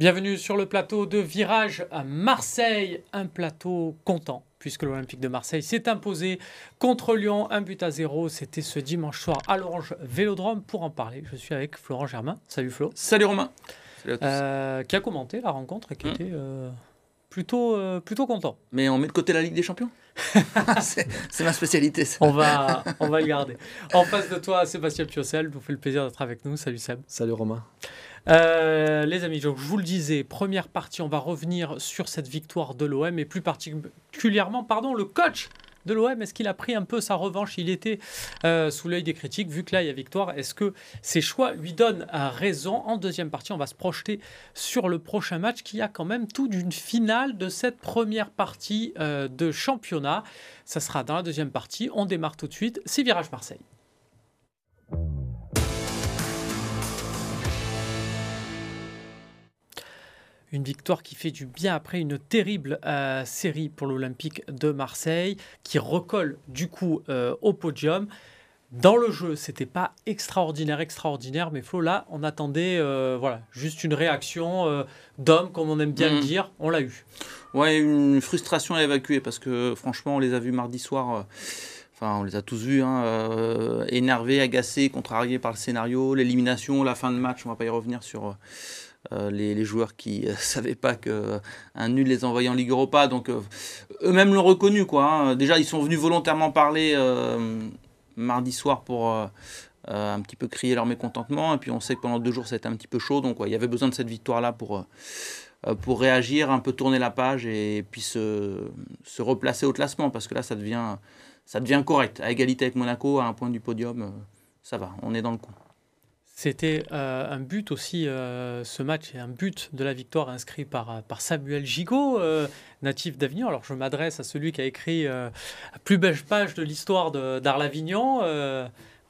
Bienvenue sur le plateau de Virage à Marseille, un plateau content puisque l'Olympique de Marseille s'est imposé contre Lyon, un but à zéro. C'était ce dimanche soir à l'Orange Vélodrome. Pour en parler, je suis avec Florent Germain. Salut Flo. Salut Romain. Euh, qui a commenté la rencontre et qui mmh. était euh, plutôt, euh, plutôt content. Mais on met de côté la Ligue des Champions C'est ma spécialité. Ça. On, va, on va le garder. En face de toi, Sébastien Piocel, vous fait le plaisir d'être avec nous. Salut Seb. Salut Romain. Euh, les amis, je vous le disais, première partie, on va revenir sur cette victoire de l'OM et plus particulièrement, pardon, le coach de l'OM Est-ce qu'il a pris un peu sa revanche? Il était euh, sous l'œil des critiques, vu que là, il y a victoire. Est-ce que ses choix lui donnent raison? En deuxième partie, on va se projeter sur le prochain match qui a quand même tout d'une finale de cette première partie euh, de championnat. Ça sera dans la deuxième partie. On démarre tout de suite. C'est Virage Marseille. Une victoire qui fait du bien après une terrible euh, série pour l'Olympique de Marseille, qui recolle du coup euh, au podium. Dans le jeu, c'était pas extraordinaire, extraordinaire, mais Flo, là, on attendait euh, voilà, juste une réaction d'homme, comme on aime bien le mmh. dire. On l'a eu. Ouais, une frustration à évacuer parce que franchement, on les a vus mardi soir. Enfin, on les a tous vus, hein, énervés, agacés, contrariés par le scénario, l'élimination, la fin de match. On va pas y revenir sur euh, les, joueurs qui ne euh, savaient pas qu'un nul les envoyait en Ligue Europa. Donc euh, eux-mêmes l'ont reconnu. Quoi, hein. Déjà, ils sont venus volontairement parler mardi soir pour un petit peu crier leur mécontentement. Et puis on sait que pendant deux jours, été un petit peu chaud. Donc il y avait besoin de cette victoire-là pour, pour réagir, un peu tourner la page et puis se, se, replacer au classement. Parce que là, ça devient, ça devient correct. À égalité avec Monaco, à un point du podium, ça va, on est dans le coup. C'était euh, un but aussi, euh, ce match est un but de la victoire inscrit par, par Samuel Gigot, euh, natif d'Avignon. Alors je m'adresse à celui qui a écrit la plus belle page de l'histoire d'Arles-Avignon.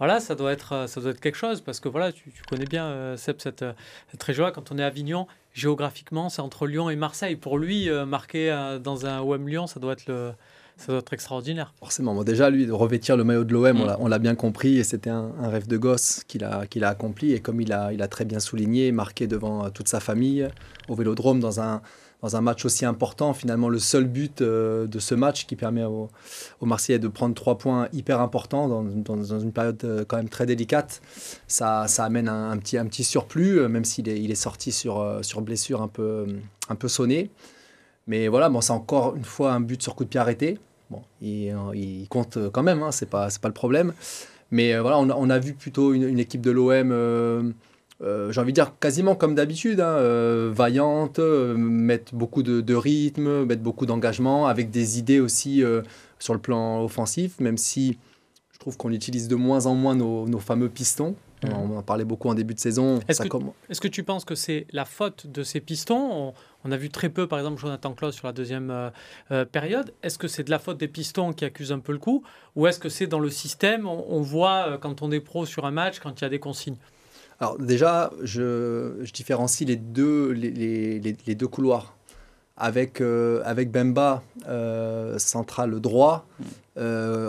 voilà, ça doit, être, ça doit être quelque chose, parce que voilà, tu, connais bien, Seb, cette, cette région Quand on est à Avignon, géographiquement, c'est entre Lyon et Marseille. Pour lui, marqué dans un OM Lyon, ça doit être le ça doit être extraordinaire. Forcément. déjà, lui, de revêtir le maillot de l'OM, mm. on l'a bien compris, et c'était un, rêve de gosse qu'il a, qu'il a accompli. Et comme il a, il a très bien souligné, marqué devant euh, toute sa famille au vélodrome dans un, dans un match aussi important, finalement, le seul but euh, de ce match qui permet aux, Marseillais de prendre trois points hyper importants dans, dans, une période euh, quand même très délicate, ça, ça amène un, petit, un petit surplus, même s'il est, il est sorti sur, sur blessure un peu, un peu sonné. Mais voilà, bon, c'est encore une fois un but sur coup de pied arrêté. Bon, il, il compte quand même, hein, c'est pas, pas le problème. Mais euh, voilà, on a, on a, vu plutôt une, équipe de l'OM, euh, euh, j'ai envie de dire quasiment comme d'habitude, hein, vaillante, mettre beaucoup de, rythme, mettre beaucoup d'engagement, avec des idées aussi sur le plan offensif, même si je trouve qu'on utilise de moins en moins nos fameux pistons. Mmh. On en parlait beaucoup en début de saison. Est-ce que, est que, tu penses que c'est la faute de ces pistons? On, a vu très peu, par exemple, Jonathan Klaus sur la deuxième euh, euh, période. Est-ce que c'est de la faute des pistons qui accusent un peu le coup? Ou est-ce que c'est dans le système? On, voit euh, quand on est pro sur un match, quand il y a des consignes Alors déjà, je, je, différencie les deux, les, les, les deux couloirs. Avec, avec Bemba, central droit, mmh.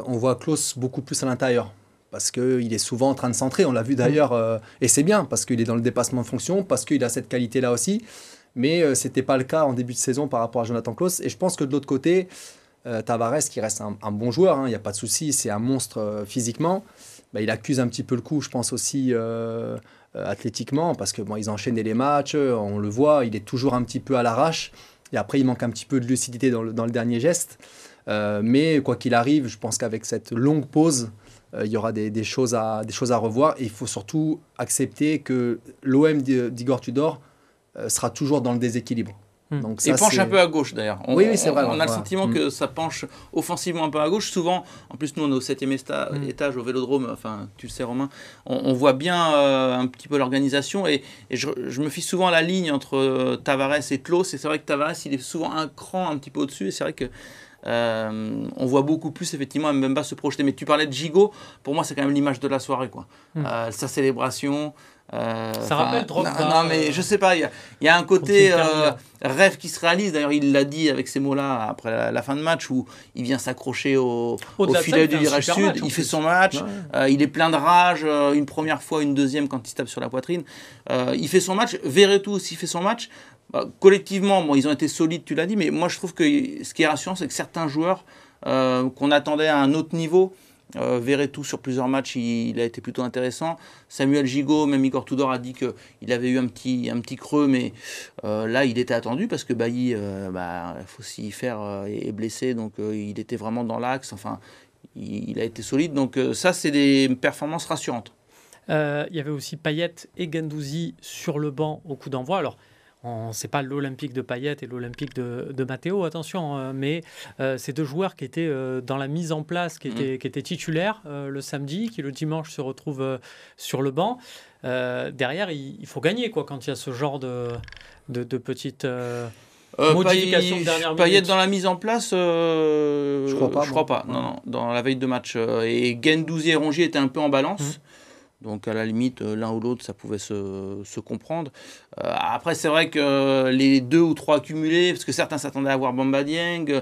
on voit Klaus beaucoup plus à l'intérieur parce qu'il est souvent en train de centrer. On l'a vu d'ailleurs, euh, et c'est bien parce qu'il est dans le dépassement de fonction, parce qu'il a cette qualité-là aussi. Mais euh, ce n'était pas le cas en début de saison par rapport à Jonathan Klaus. Et je pense que de l'autre côté, euh, Tavares, qui reste un, bon joueur, il hein, n'y a pas de souci, c'est un monstre physiquement. Bah, il accuse un petit peu le coup, je pense aussi athlétiquement, parce que bon, ils enchaînaient les matchs, on le voit, il est toujours un petit peu à l'arrache. Et après, il manque un petit peu de lucidité dans le, dernier geste. mais quoi qu'il arrive, je pense qu'avec cette longue pause, euh, il y aura des, choses à, des choses à revoir. Et il faut surtout accepter que l'OM d'Igor Tudor euh, sera toujours dans le déséquilibre. Hmm. Donc ça, et penche un peu à gauche d'ailleurs. Oui, oui c'est vrai. On, a le sentiment hmm. que ça penche offensivement un peu à gauche. Souvent, en plus, nous, on est au septième hmm. étage au vélodrome, enfin, tu le sais, Romain, on, voit bien euh, un petit peu l'organisation et, je, me fie souvent à la ligne entre Tavares et Klaus. Et c'est vrai que Tavares, il est souvent un cran un petit peu au-dessus. Et c'est vrai que euh, on voit beaucoup plus effectivement Mbemba se projeter. Mais tu parlais de Gigot, pour moi c'est quand même l'image de la soirée. Quoi. Hmm. Euh, sa célébration. Euh, ça rappelle trop. Non, mais je sais pas, il y, a un côté rêve qui se réalise. D'ailleurs, il l'a dit avec ces mots-là après la, fin de match où il vient s'accrocher au, filet du virage sud. il fait son match. il est plein de rage. une première fois, une deuxième quand il se tape sur la poitrine. il fait son match. Verretou aussi fait son match bah, collectivement, bon, ils ont été solides, tu l'as dit, mais moi je trouve que ce qui est rassurant, c'est que certains joueurs euh, qu'on attendait à un autre niveau, euh, tout sur plusieurs matchs, il, a été plutôt intéressant. Samuel Gigot, même Igor Tudor a dit qu'il avait eu un petit, un petit creux, mais euh, là il était attendu parce que Bailly, euh, bah, faut s'y faire, est blessé, donc il était vraiment dans l'axe. Enfin, il, a été solide. Donc ça, c'est des performances rassurantes. il y avait aussi Payet et Gendouzi sur le banc au coup d'envoi. Alors, c'est pas l'Olympique de Payet et l'Olympique de, de Matteo, attention, hein, mais euh, ces deux joueurs qui étaient euh, dans la mise en place, qui étaient, mm. qui étaient titulaires euh, le samedi, qui le dimanche se retrouvent sur le banc. derrière, il, faut gagner quoi quand il y a ce genre de, de, de petites modifications de dernière Payet dans la mise en place, je crois pas. Je crois pas. Non, non, dans la veille de match. et Gendouzi et Rongier étaient un peu en balance. Mm. Donc à la limite, euh, l'un ou l'autre, ça pouvait se, se comprendre. Euh, après, c'est vrai que les deux ou trois cumulés, parce que certains s'attendaient à voir Bamba Dieng. Euh,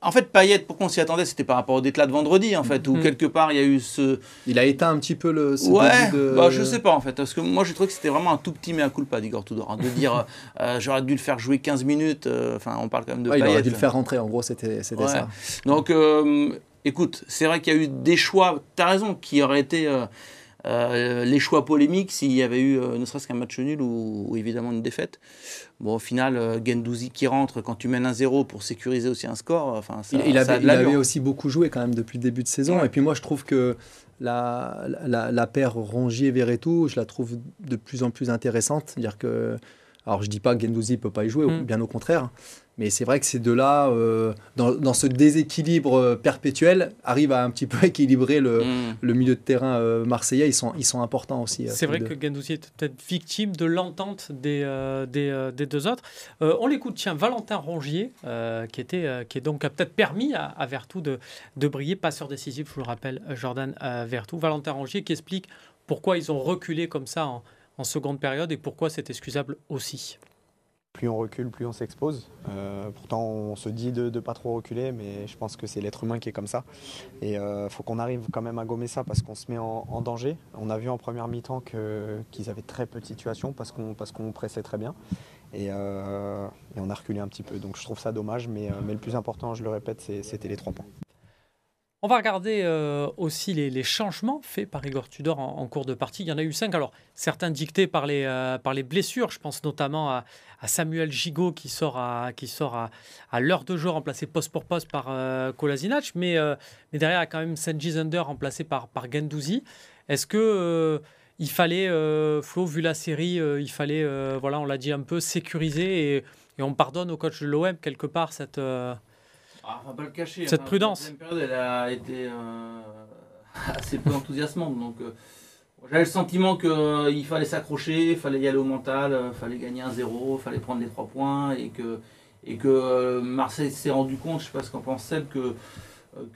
en fait, Payet, pourquoi on s'y attendait C'était par rapport au déclat de vendredi, en fait, où mhm. quelque part, il y a eu ce... Il a éteint un petit peu le... Ce ouais, de... bah, je sais pas, en fait, parce que moi, j'ai trouvé que c'était vraiment un tout petit mea culpa d'Igor Tudor, hein, de dire, j'aurais dû le faire jouer 15 minutes, enfin, on parle quand même de ouais, Il aurait dû le faire rentrer, en gros, c'était ça. Donc, écoute, c'est vrai qu'il y a eu des choix, tu as raison, qui auraient été... Euh, les choix polémiques, s'il y avait eu euh, ne serait-ce qu'un match nul ou, évidemment une défaite. Bon, au final, euh, Gendouzi qui rentre quand tu mènes un 0 pour sécuriser aussi un score, enfin, ça, il, avait, il avait, aussi beaucoup joué quand même depuis le début de saison. Et puis moi, je trouve que la, la, la paire Rongier-Verretou, je la trouve de plus en plus intéressante. dire que, alors je dis pas que Gendouzi peut pas y jouer, mm. bien au contraire. Mais c'est vrai que ces deux-là, euh, dans, ce déséquilibre euh, perpétuel, arrivent à un petit peu équilibrer le, mm. le milieu de terrain euh, marseillais. Ils sont, ils sont importants aussi. C'est vrai que Gendouzi est peut-être victime de l'entente des, des, des, deux autres. on l'écoute, tiens, Valentin Rongier, qui, était, qui est donc a peut-être permis à, à Vertou de, de briller, passeur décisif, je vous le rappelle, Jordan Vertou. Valentin Rongier qui explique pourquoi ils ont reculé comme ça en, en seconde période et pourquoi c'est excusable aussi plus on recule, plus on s'expose. Euh, pourtant, on se dit de ne pas trop reculer, mais je pense que c'est l'être humain qui est comme ça. Et il euh, faut qu'on arrive quand même à gommer ça parce qu'on se met en, danger. On a vu en première mi-temps qu'ils avaient très peu de situations parce qu'on pressait très bien. Euh, et, on a reculé un petit peu. Donc je trouve ça dommage, mais, mais le plus important, je le répète, c'était les trois points. On va regarder euh, aussi les, changements faits par Igor Tudor en, cours de partie. Il y en a eu cinq. Alors, certains dictés par les, euh, blessures. Je pense notamment à, Samuel Gigot qui sort à, l'heure de jeu, remplacé poste pour poste par euh, Kolasinac. Mais, mais derrière, il y a quand même Sanji Zunder remplacé par, par Gendouzi. Est-ce que. il fallait, Flo, vu la série, il fallait, voilà, on l'a dit un peu, sécuriser et, on pardonne au coach de l'OM quelque part cette, ah, on va pas le cacher. Cette prudence. La période, elle a été euh, assez peu enthousiasmante. Donc, euh, j'avais le sentiment qu'il euh, fallait s'accrocher, il fallait y aller au mental, il fallait gagner un zéro, il fallait prendre les trois points. Et que, et que Marseille s'est rendu compte, je ne sais pas ce qu'en pense Seb, que,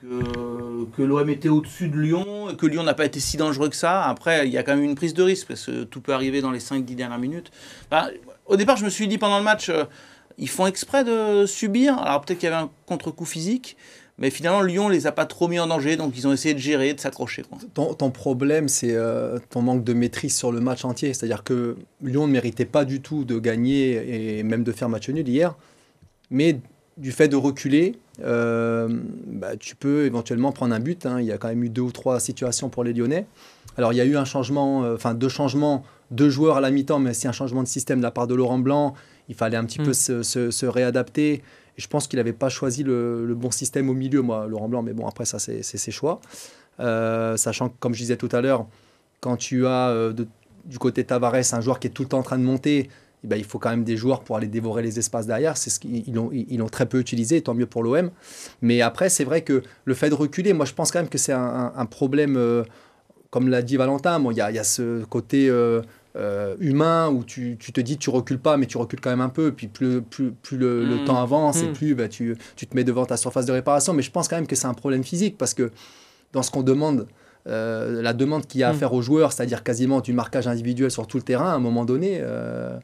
que, que l'OM était au-dessus de Lyon, et que Lyon n'a pas été si dangereux que ça. Après, il y a quand même une prise de risque, parce que tout peut arriver dans les 5-10 dernières minutes. au départ, je me suis dit pendant le match ils font exprès de subir. Alors peut-être qu'il y avait un contre-coup physique, mais finalement Lyon les a pas trop mis en danger, donc ils ont essayé de gérer, de s'accrocher. Ton, problème, c'est euh, ton manque de maîtrise sur le match entier. C'est-à-dire que Lyon ne méritait pas du tout de gagner et même de faire match nul hier, mais du fait de reculer, euh, bah, tu peux éventuellement prendre un but. Hein. Il y a quand même eu deux ou trois situations pour les Lyonnais. Alors il y a eu un changement, euh, enfin deux changements, deux joueurs à la mi-temps, mais c'est un changement de système de la part de Laurent Blanc il fallait un petit peu mm. se, réadapter. Et je pense qu'il n'avait pas choisi le, bon système au milieu, moi, Laurent Blanc, mais bon, après, ça, c'est ses choix. Euh, sachant que, comme je disais tout à l'heure, quand tu as euh, du côté Tavares un joueur qui est tout le temps en train de monter, eh ben, il faut quand même des joueurs pour aller dévorer les espaces derrière. C'est ce qu'ils ont, ils l'ont très peu utilisé, tant mieux pour l'OM. Mais après, c'est vrai que le fait de reculer, moi, je pense quand même que c'est un, problème, euh, comme l'a dit Valentin. Il y, a, y, a ce côté euh, humain où tu, tu, te dis tu recules pas mais tu recules quand même un peu puis plus, plus, plus le, mm. temps avance et mm. plus bah, tu, tu, te mets devant ta surface de réparation mais je pense quand même que c'est un problème physique parce que dans ce qu'on demande euh, la demande qu'il y a à mm. faire aux joueurs c'est-à-dire quasiment du marquage individuel sur tout le terrain à un moment donné euh,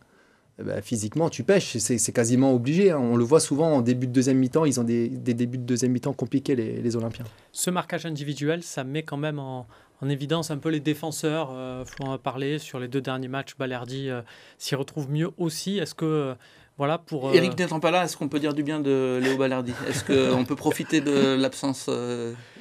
bah, physiquement tu pêches c'est quasiment obligé hein. on le voit souvent en début de deuxième mi-temps ils ont des, des, débuts de deuxième mi-temps compliqués les, les Olympiens ce marquage individuel ça met quand même en, en évidence un peu les défenseurs. Florent a parlé sur les deux derniers matchs. Balerdi s'y retrouve mieux aussi. Est-ce que voilà pour. Eric n'étant pas là, est-ce qu'on peut dire du bien de Léo Balerdi? Est-ce qu'on peut profiter de l'absence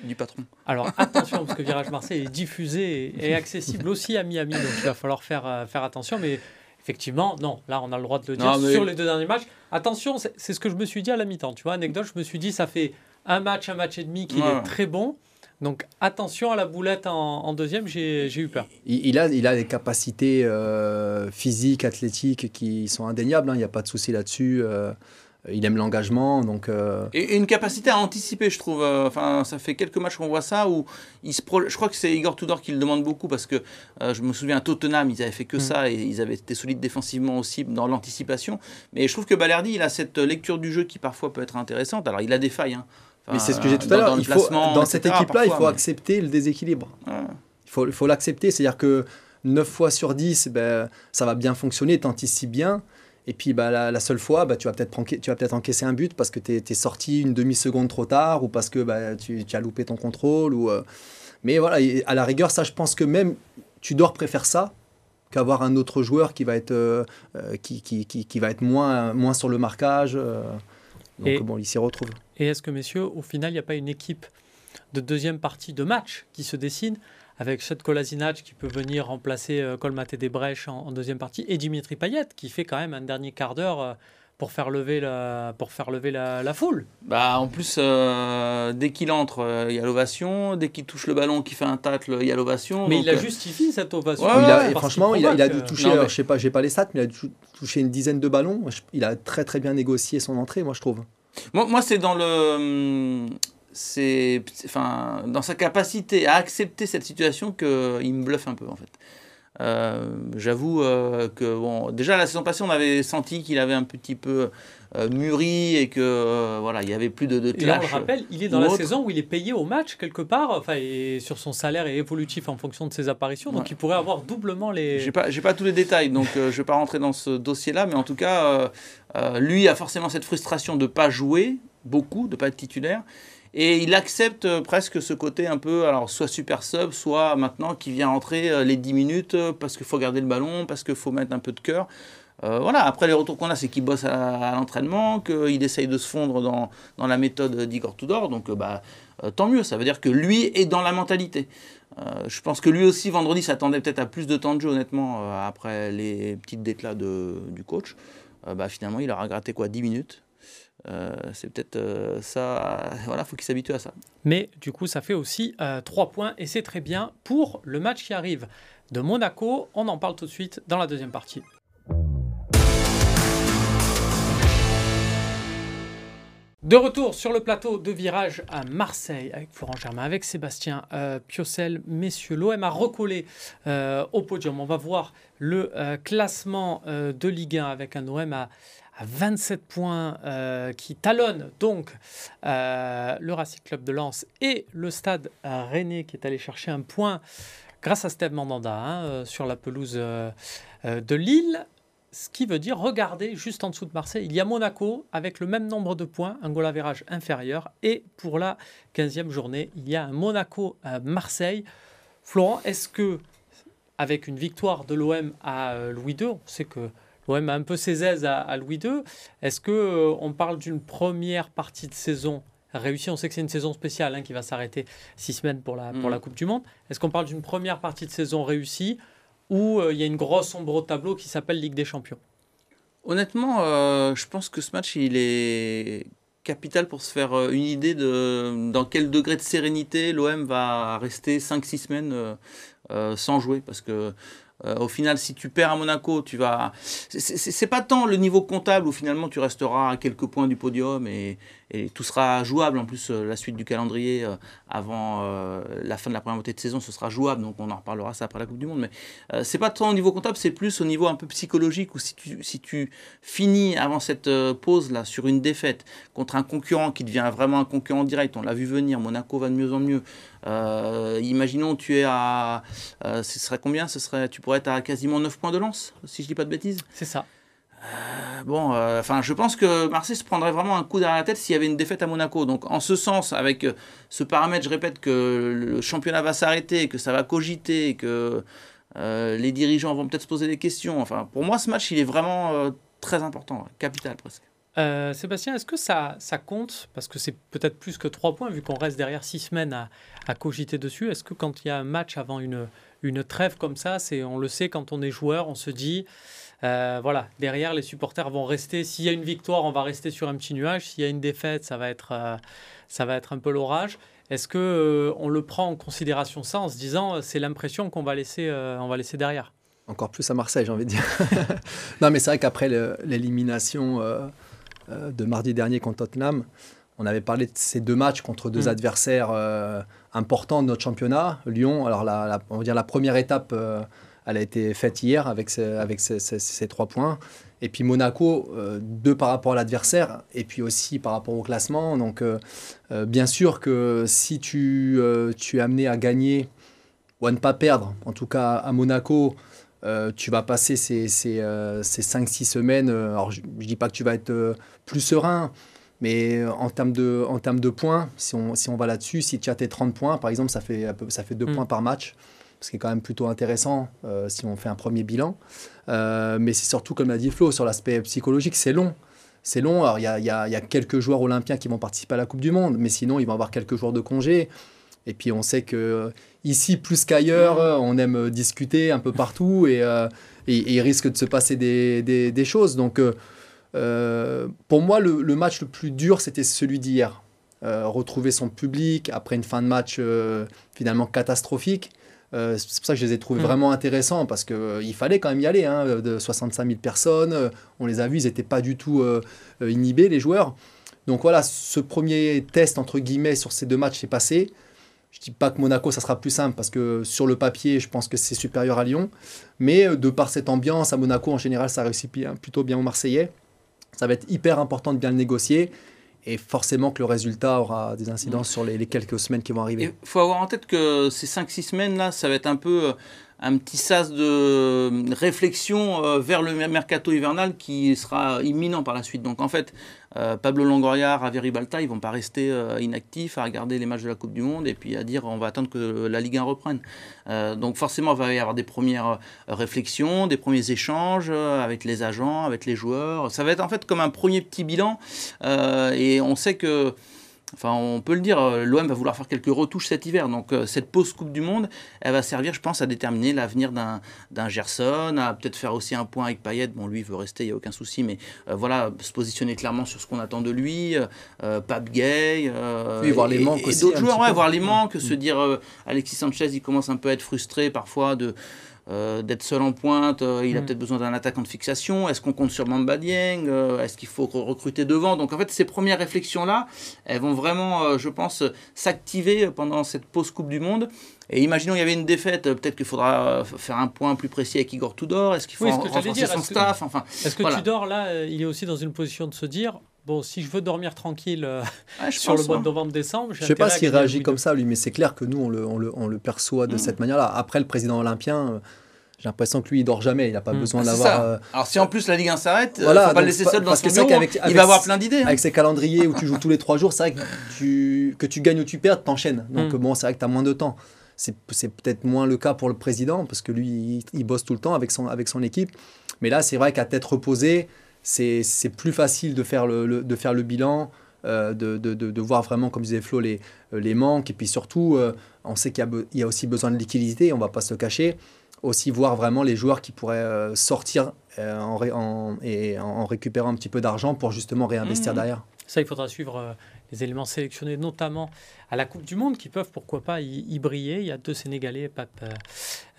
du patron? Alors attention, parce que Virage Marseille est diffusé et accessible aussi à Miami, donc il va falloir faire, faire attention. Mais effectivement, non, là on a le droit de le dire sur les deux derniers matchs. Attention, c'est ce que je me suis dit à la mi-temps. Tu vois, anecdote, je me suis dit, ça fait un match, un match et demi qui est très bon. Donc attention à la boulette en, deuxième, j'ai eu peur. Il, a, il a des capacités euh, physiques, athlétiques qui sont indéniables, hein. il n'y a pas de souci là-dessus. Euh, il aime l'engagement. donc. Euh, et, une capacité à anticiper, je trouve. Enfin, ça fait quelques matchs qu'on voit ça où il se je crois que c'est Igor Tudor qui le demande beaucoup parce que euh, je me souviens à Tottenham, ils avaient fait que mm. ça et ils avaient été solides défensivement aussi dans l'anticipation. Mais je trouve que Balerdi, il a cette lecture du jeu qui parfois peut être intéressante. Alors, il a des failles. Hein. Mais c'est ce que j'ai tout à l'heure. Dans, dans cette équipe-là, il faut accepter le déséquilibre. Il faut, l'accepter. C'est-à-dire que 9 fois sur 10, ben, ça va bien fonctionner, t'anticipes bien. Et puis bah, la, seule fois, bah, tu vas peut-être peut encaisser un but parce que tu es, sorti une demi-seconde trop tard ou parce que bah, tu, as loupé ton contrôle. Ou, euh. Mais voilà, à la rigueur, ça, je pense que même tu dois préférer ça qu'avoir un autre joueur qui va être, euh, euh, qui, qui, qui, va être moins, moins sur le marquage. donc bon, il s'y retrouve. Et est-ce que, messieurs, au final, il n'y a pas une équipe de deuxième partie de match qui se dessine avec Chet Kolasinac qui peut venir remplacer euh, Colmaté des Brèches en, deuxième partie, et Dimitri Payet qui fait quand même un dernier quart d'heure euh, pour faire lever la, pour faire lever la, foule? Bah, en plus, euh, dès qu'il entre, il y a l'ovation. Dès qu'il touche le ballon, qu'il fait un tacle, il y a l'ovation. Mais il a justifié cette ovation. franchement, il a, dû toucher, je sais pas, j'ai pas les stats, mais il a dû toucher une dizaine de ballons. Il a très très bien négocié son entrée, moi je trouve. Moi, moi c'est dans le c'est enfin dans sa capacité à accepter cette situation qu'il me bluffe un peu en fait. Euh, j'avoue euh, que bon, déjà la saison passée, on avait senti qu'il avait un petit peu euh, mûri et que voilà, il y avait plus de, de clash. Et on le rappelle, il est dans la saison où il est payé au match quelque part, enfin, et sur son salaire est évolutif en fonction de ses apparitions, donc il pourrait avoir doublement les. J'ai pas, j'ai pas tous les détails, donc je vais pas rentrer dans ce dossier-là, mais en tout cas, lui a forcément cette frustration de pas jouer beaucoup, de pas être titulaire. Et il accepte euh, presque ce côté un peu, alors soit super sub, soit maintenant qui vient entrer euh, les 10 minutes euh, parce qu'il faut garder le ballon, parce qu'il faut mettre un peu de cœur. voilà, après les retours qu'on a, c'est qu'il bosse à, l'entraînement, qu'il essaye de se fondre dans, dans la méthode d'Igor Tudor, donc bah, tant mieux, ça veut dire que lui est dans la mentalité. je pense que lui aussi, vendredi, s'attendait peut-être à plus de temps de jeu, honnêtement, après les petites déclats du coach. bah, finalement, il aura gratté quoi 10 minutes euh, c'est peut-être euh, ça. Voilà, faut qu'il s'habitue à ça. Mais du coup, ça fait aussi euh, 3 points et c'est très bien pour le match qui arrive de Monaco. On en parle tout de suite dans la deuxième partie. De retour sur le plateau de virage à Marseille avec Florent Germain, avec Sébastien euh, Piocel. Messieurs, l'OM a recollé au podium. On va voir le classement de Ligue 1 avec un OM à, à 27 points euh, qui talonne donc euh, le Racing Club de Lens et le Stade Rennais qui est allé chercher un point grâce à Steve Mandanda hein, euh, sur la pelouse de Lille. Ce qui veut dire, regardez, juste en dessous de Marseille, il y a Monaco avec le même nombre de points, un goal average inférieur. Et pour la 15e journée, il y a un Monaco-Marseille. Florent, est-ce que, avec une victoire de l'OM à Louis II, on sait que l'OM a un peu ses aises à, Louis II. Est-ce que euh, on parle d'une première partie de saison réussie? On sait que c'est une saison spéciale hein, qui va s'arrêter six semaines pour la, pour la mm. Coupe du Monde. Est-ce qu'on parle d'une première partie de saison réussie ou euh, il y a une grosse ombre au tableau qui s'appelle Ligue des Champions? Honnêtement, euh, je pense que ce match, il est capital pour se faire une idée de dans quel degré de sérénité l'OM va rester 5-6 semaines sans jouer. Parce que euh, au final, si tu perds à Monaco, tu vas. C'est pas tant le niveau comptable où finalement tu resteras à quelques points du podium et, et tout sera jouable. En plus, euh, la suite du calendrier euh, avant euh, la fin de la première moitié de saison, ce sera jouable. Donc, on en reparlera ça après la Coupe du Monde. Mais c'est pas tant au niveau comptable, c'est plus au niveau un peu psychologique où si tu, si tu finis avant cette pause là sur une défaite contre un concurrent qui devient vraiment un concurrent direct, on l'a vu venir. Monaco va de mieux en mieux. imaginons tu es à, ce serait combien? Ce serait, tu pourrais être à quasiment 9 points de lance, si je dis pas de bêtises? C'est ça. Euh, bon, euh, enfin, je pense que Marseille se prendrait vraiment un coup derrière la tête s'il y avait une défaite à Monaco. Donc, en ce sens, avec euh, ce paramètre, je répète que le championnat va s'arrêter, que ça va cogiter, que les dirigeants vont peut-être se poser des questions. Enfin, pour moi, ce match, il est vraiment très important, capital presque. Sébastien, est-ce que ça, compte? Parce que c'est peut-être plus que trois points, vu qu'on reste derrière six semaines à, à cogiter dessus. Est-ce que quand il y a un match avant une, une trêve comme ça, c'est, on le sait, quand on est joueur, on se dit euh, voilà, derrière, les supporters vont rester. S'il y a une victoire, on va rester sur un petit nuage. S'il y a une défaite, ça va être, euh, ça va être un peu l'orage. Est-ce que euh, on le prend en considération ça en se disant c'est l'impression qu'on va laisser, on va laisser derrière? Encore plus à Marseille, j'ai envie de dire. non, mais c'est vrai qu'après l'élimination de mardi dernier contre Tottenham, on avait parlé de ces deux matchs contre deux mm. adversaires importants de notre championnat. Lyon, alors la, on va dire la première étape elle a été faite hier avec, avec ces, trois points. Et puis Monaco, euh, deux par rapport à l'adversaire, et puis aussi par rapport au classement. Donc, euh, euh, bien sûr que si tu, tu es amené à gagner ou à ne pas perdre, en tout cas à Monaco, tu vas passer ces, ces, ces 5-6 semaines. alors, je ne dis pas que tu vas être plus serein, mais en termes de, en termes de points, si on, si on va là-dessus, si tu as tes 30 points, par exemple, ça fait, ça fait 2 mm. points par match ce qui est quand même plutôt intéressant euh, si on fait un premier bilan. Euh, mais c'est surtout, comme l'a dit Flo, sur l'aspect psychologique, c'est long. C'est long. Alors, il y a, y a, quelques joueurs olympiens qui vont participer à la Coupe du Monde, mais sinon, ils vont avoir quelques jours de congé. Et puis, on sait que ici, plus qu'ailleurs, on aime discuter un peu partout et, euh, il risque de se passer des, des, choses. Donc, pour moi, le, match le plus dur, c'était celui d'hier. retrouver son public après une fin de match finalement catastrophique. Euh, c'est pour ça que je les ai trouvés mm. vraiment intéressants parce qu'il euh, il fallait quand même y aller. Hein, de 65 000 personnes, euh, on les a vus, ils n'étaient pas du tout inhibés, les joueurs. Donc voilà, ce premier test, entre guillemets, sur ces deux matchs est passé. Je ne dis pas que Monaco, ça sera plus simple parce que sur le papier, je pense que c'est supérieur à Lyon. Mais de par cette ambiance, à Monaco, en général, ça réussit plutôt bien aux Marseillais. Ça va être hyper important de bien le négocier et forcément que le résultat aura des incidences sur les, quelques semaines qui vont arriver. Il faut avoir en tête que ces 5-6 semaines-là, ça va être un peu euh, un petit sas de réflexion euh, vers le mercato hivernal qui sera imminent par la suite. Donc en fait, euh, Pablo Longoria, Javier Balta, ils vont pas rester euh, inactifs à regarder les matchs de la Coupe du Monde et puis à dire on va attendre que la Ligue 1 reprenne. donc forcément, il va y avoir des premières réflexions, des premiers échanges avec les agents, avec les joueurs. Ça va être en fait comme un premier petit bilan et on sait que Enfin, on peut le dire, euh, l'OM va vouloir faire quelques retouches cet hiver. Donc, euh, cette pause Coupe du Monde, elle va servir, je pense, à déterminer l'avenir d'un Gerson, à peut-être faire aussi un point avec Payet. Bon, lui, il veut rester, il n'y a aucun souci, mais euh, voilà, se positionner clairement sur ce qu'on attend de lui. Pape Gay. oui, voir les manques aussi. D'autres joueurs, ouais, voir les manques, se mm. dire, Alexis Sanchez, il commence un peu à être frustré parfois de euh, d'être seul en pointe, euh, il a mm. peut-être besoin d'un attaquant de fixation. Est-ce qu'on compte sur Mamba Dieng euh, Est-ce qu'il faut recruter devant? Donc en fait, ces premières réflexions-là, elles vont vraiment, je pense, s'activer pendant cette pause Coupe du Monde. Et imaginons qu'il y avait une défaite, peut-être qu'il faudra faire un point plus précis avec Igor Tudor. Est-ce qu'il faut renforcer son staff? Enfin, Est-ce que Tudor, là, il est aussi dans une position de se dire bon, si je veux dormir tranquille sur le mois de novembre-décembre, je sais pas s'il réagit comme ça, lui, mais c'est clair que nous, on le, on le, on le perçoit de mm. cette manière-là. Après, le président olympien, j'ai l'impression que lui, il dort jamais. Il n'a pas hmm. besoin ah, d'avoir. Euh, Alors, si en plus la Ligue 1 s'arrête, voilà, ne faut pas le laisser seul dans son bureau. il va avoir plein d'idées. Hein. Avec ses calendriers où tu joues tous les trois jours, c'est vrai que tu, que tu gagnes ou tu perds, t'enchaînes. Donc, hmm. bon, c'est vrai que tu as moins de temps. C'est peut-être moins le cas pour le président, parce que lui, il, bosse tout le temps avec son, avec son équipe. Mais là, c'est vrai qu'à tête reposée, c'est plus facile de faire le, de faire le bilan. Euh, de, de, de, voir vraiment, comme disait Flo, les, les manques. Et puis surtout, euh, on sait qu'il y, y, a aussi besoin de liquidité, on ne va pas se le cacher aussi voir vraiment les joueurs qui pourraient euh, sortir euh, en, et en récupérant un petit peu d'argent pour justement réinvestir mmh. derrière. Ça, il faudra suivre euh, les éléments sélectionnés, notamment à la Coupe du Monde, qui peuvent pourquoi pas y, briller. Il y a deux Sénégalais, Pape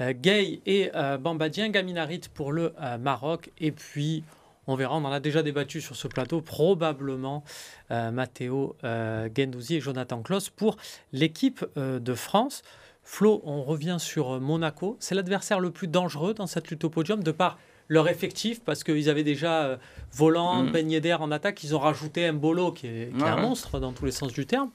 Gay et Bamba Dieng, Gaminarit pour le Maroc. Et puis, on verra, on en a déjà débattu sur ce plateau, probablement Matteo Gendouzi et Jonathan Klaus pour l'équipe de France. Flo, on revient sur euh, Monaco. C'est l'adversaire le plus dangereux dans cette lutte au podium de par leur effectif parce qu'ils avaient déjà euh, Volant, mm. Ben Yedder en attaque. Ils ont rajouté Mbolo qui est, qui est un monstre dans tous les sens du terme.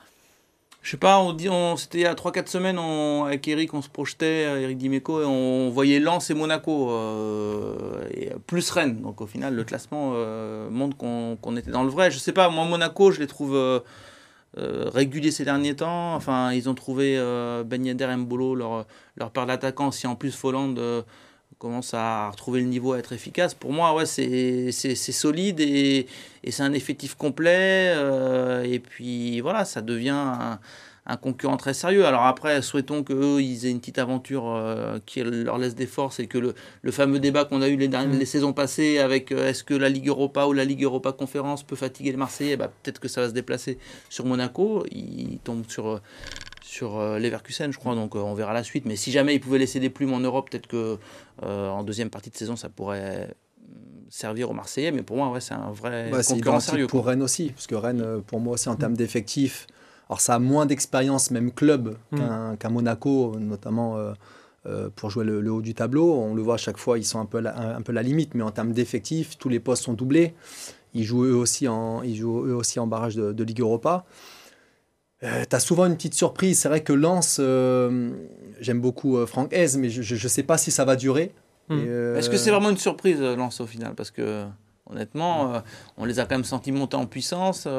Je sais pas, on c'était il y a 3-4 semaines, on, avec Eric, on se projetait, euh, Eric Dimeco, et on voyait Lens et Monaco, euh, plus Rennes. Donc au final, le classement euh, montre qu'on, était dans le vrai. Je sais pas, moi, Monaco, je les trouve réguliers ces derniers temps. Enfin, ils ont trouvé Ben Yedder Mbolo, leur, leur paire d'attaquants. Si en plus Folland commence à retrouver le niveau, à être efficace. Pour moi, ouais, c'est solide et, et c'est un effectif complet. Euh, et puis voilà, ça devient un, un, concurrent très sérieux. Alors après, souhaitons qu'eux, ils aient une petite aventure euh, qui leur laisse des forces et que le, le fameux débat qu'on a eu les, dernières, mm. les saisons passées avec euh, est-ce que la Ligue Europa ou la Ligue Europa Conférence peut fatiguer les Marseillais, bah, peut-être que ça va se déplacer sur Monaco. Ils tombent sur sur euh, Leverkusen, je crois. Donc euh, on verra la suite. Mais si jamais ils pouvaient laisser des plumes en Europe, peut-être que euh, en deuxième partie de saison, ça pourrait mm, servir aux Marseillais. Mais pour moi, ouais, c'est un vrai ouais, concurrent sérieux. Pour Rennes aussi, parce que Rennes, pour moi aussi en termes d'effectifs, alors ça a moins d'expérience, même club, mm. qu'un Monaco, notamment. pour jouer le, haut du tableau. On le voit à chaque fois, ils sont un peu la, un, peu la limite, mais en termes d'effectifs, tous les postes sont doublés. Ils jouent eux aussi en, ils jouent eux aussi en barrage de, de Ligue Europa. Euh, tu as souvent une petite surprise. C'est vrai que Lens, euh, j'aime beaucoup euh, Franck Hez, mais je ne sais pas si ça va durer. Hmm. Est-ce que c'est vraiment une surprise, Lens, au final? Parce que, honnêtement, on les a quand même sentis monter en puissance. pour,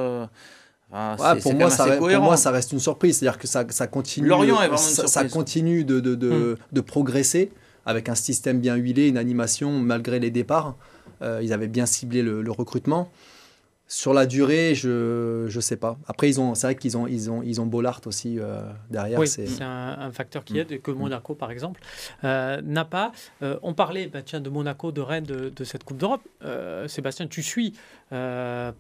moi, ça, pour, moi, ça reste une surprise. C'est-à-dire que ça, ça continue, Lorient est vraiment ça, ça, continue de, de, de, hmm. de, progresser avec un système bien huilé, une animation malgré les départs. ils avaient bien ciblé le, le recrutement. Sur la durée, je ne sais pas. Après, ils ont, c'est vrai qu'ils ont, ils ont, ils ont Bollard aussi euh, derrière. Oui, c'est un, facteur qui mm. aide, que Monaco, par exemple, euh, n'a pas. Euh, on parlait bah, tiens, de Monaco, de Rennes, de, cette Coupe d'Europe. Sébastien, tu suis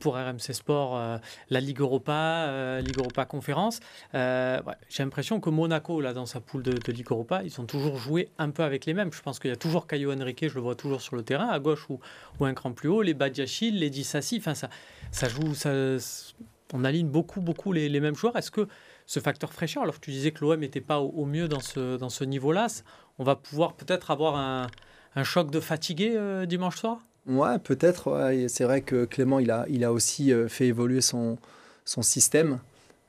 pour RMC Sport la Ligue Europa, Ligue Europa Conférence. J'ai l'impression que Monaco, là, dans sa poule de, Ligue Europa, ils ont toujours joué un peu avec les mêmes. Je pense qu'il y a toujours Caio Henrique, je le vois toujours sur le terrain, à gauche ou, ou un cran plus haut, les Badiachil, les Dissassi, enfin ça ça joue, on aligne beaucoup, beaucoup les, mêmes joueurs. Est-ce que ce facteur fraîcheur, alors que tu disais que l'OM n'était pas au, mieux dans ce, niveau-là, on va pouvoir peut-être avoir un, choc de fatigué euh, dimanche soir? Ouais, peut-être. C'est vrai que Clément, il a, aussi euh, fait évoluer son système.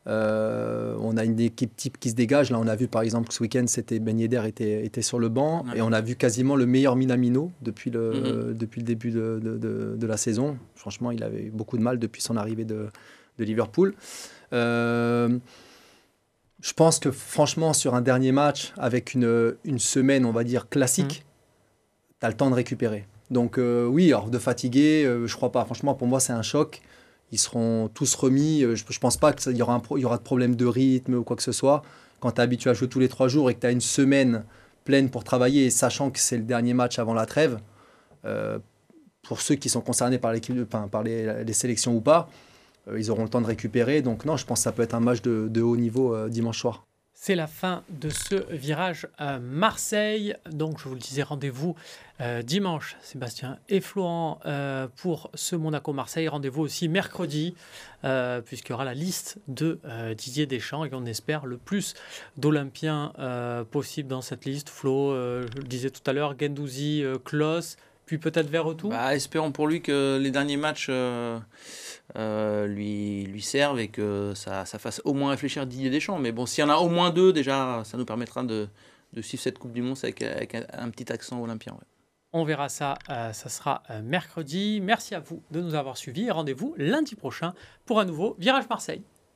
Euh, on a une équipe type qui se dégage. Là, on a vu par exemple que ce week-end, c'était Ben Yedder était, était sur le banc et on a vu quasiment le meilleur Minamino depuis le, mhm. depuis le début de, de, de, la saison. Franchement, il avait beaucoup de mal depuis son arrivée de, Liverpool. Euh, je pense que franchement, sur un dernier match, avec une, une semaine, on va dire, classique, mhm. tu as le temps de récupérer. Donc euh, oui, alors de fatiguer, je crois pas. Franchement, pour moi, c'est un choc ils seront tous remis. Euh, je ne pense pas qu'il y, aura de problème de rythme ou quoi que ce soit. Quand tu es habitué à jouer tous les trois jours et que tu as une semaine pleine pour travailler, sachant que c'est le dernier match avant la trêve, euh, pour ceux qui sont concernés par, l'équipe, les, sélections ou pas, euh, ils auront le temps de récupérer. Donc non, je pense que ça peut être un match de haut niveau dimanche soir. C'est la fin de ce virage à Marseille. Donc, je vous le disais, rendez-vous euh, dimanche, Sébastien et Florent, euh, pour ce Monaco-Marseille. Rendez-vous aussi mercredi, euh, puisqu'il y aura la liste de Didier Deschamps et on espère le plus d'Olympiens possible dans cette liste. Flo, je le disais tout à l'heure, Gendouzi, Klos, puis peut-être vers retour. Bah, espérons pour lui que les derniers matchs euh, lui, lui servent et que ça, ça, fasse au moins réfléchir Didier Deschamps. Mais bon, s'il y en a au moins deux, déjà, ça nous permettra de, de suivre cette Coupe du Monde avec, avec un, petit accent olympien. On verra ça, euh, ça sera euh, mercredi. Merci à vous de nous avoir suivis et rendez-vous lundi prochain pour un nouveau Virage Marseille.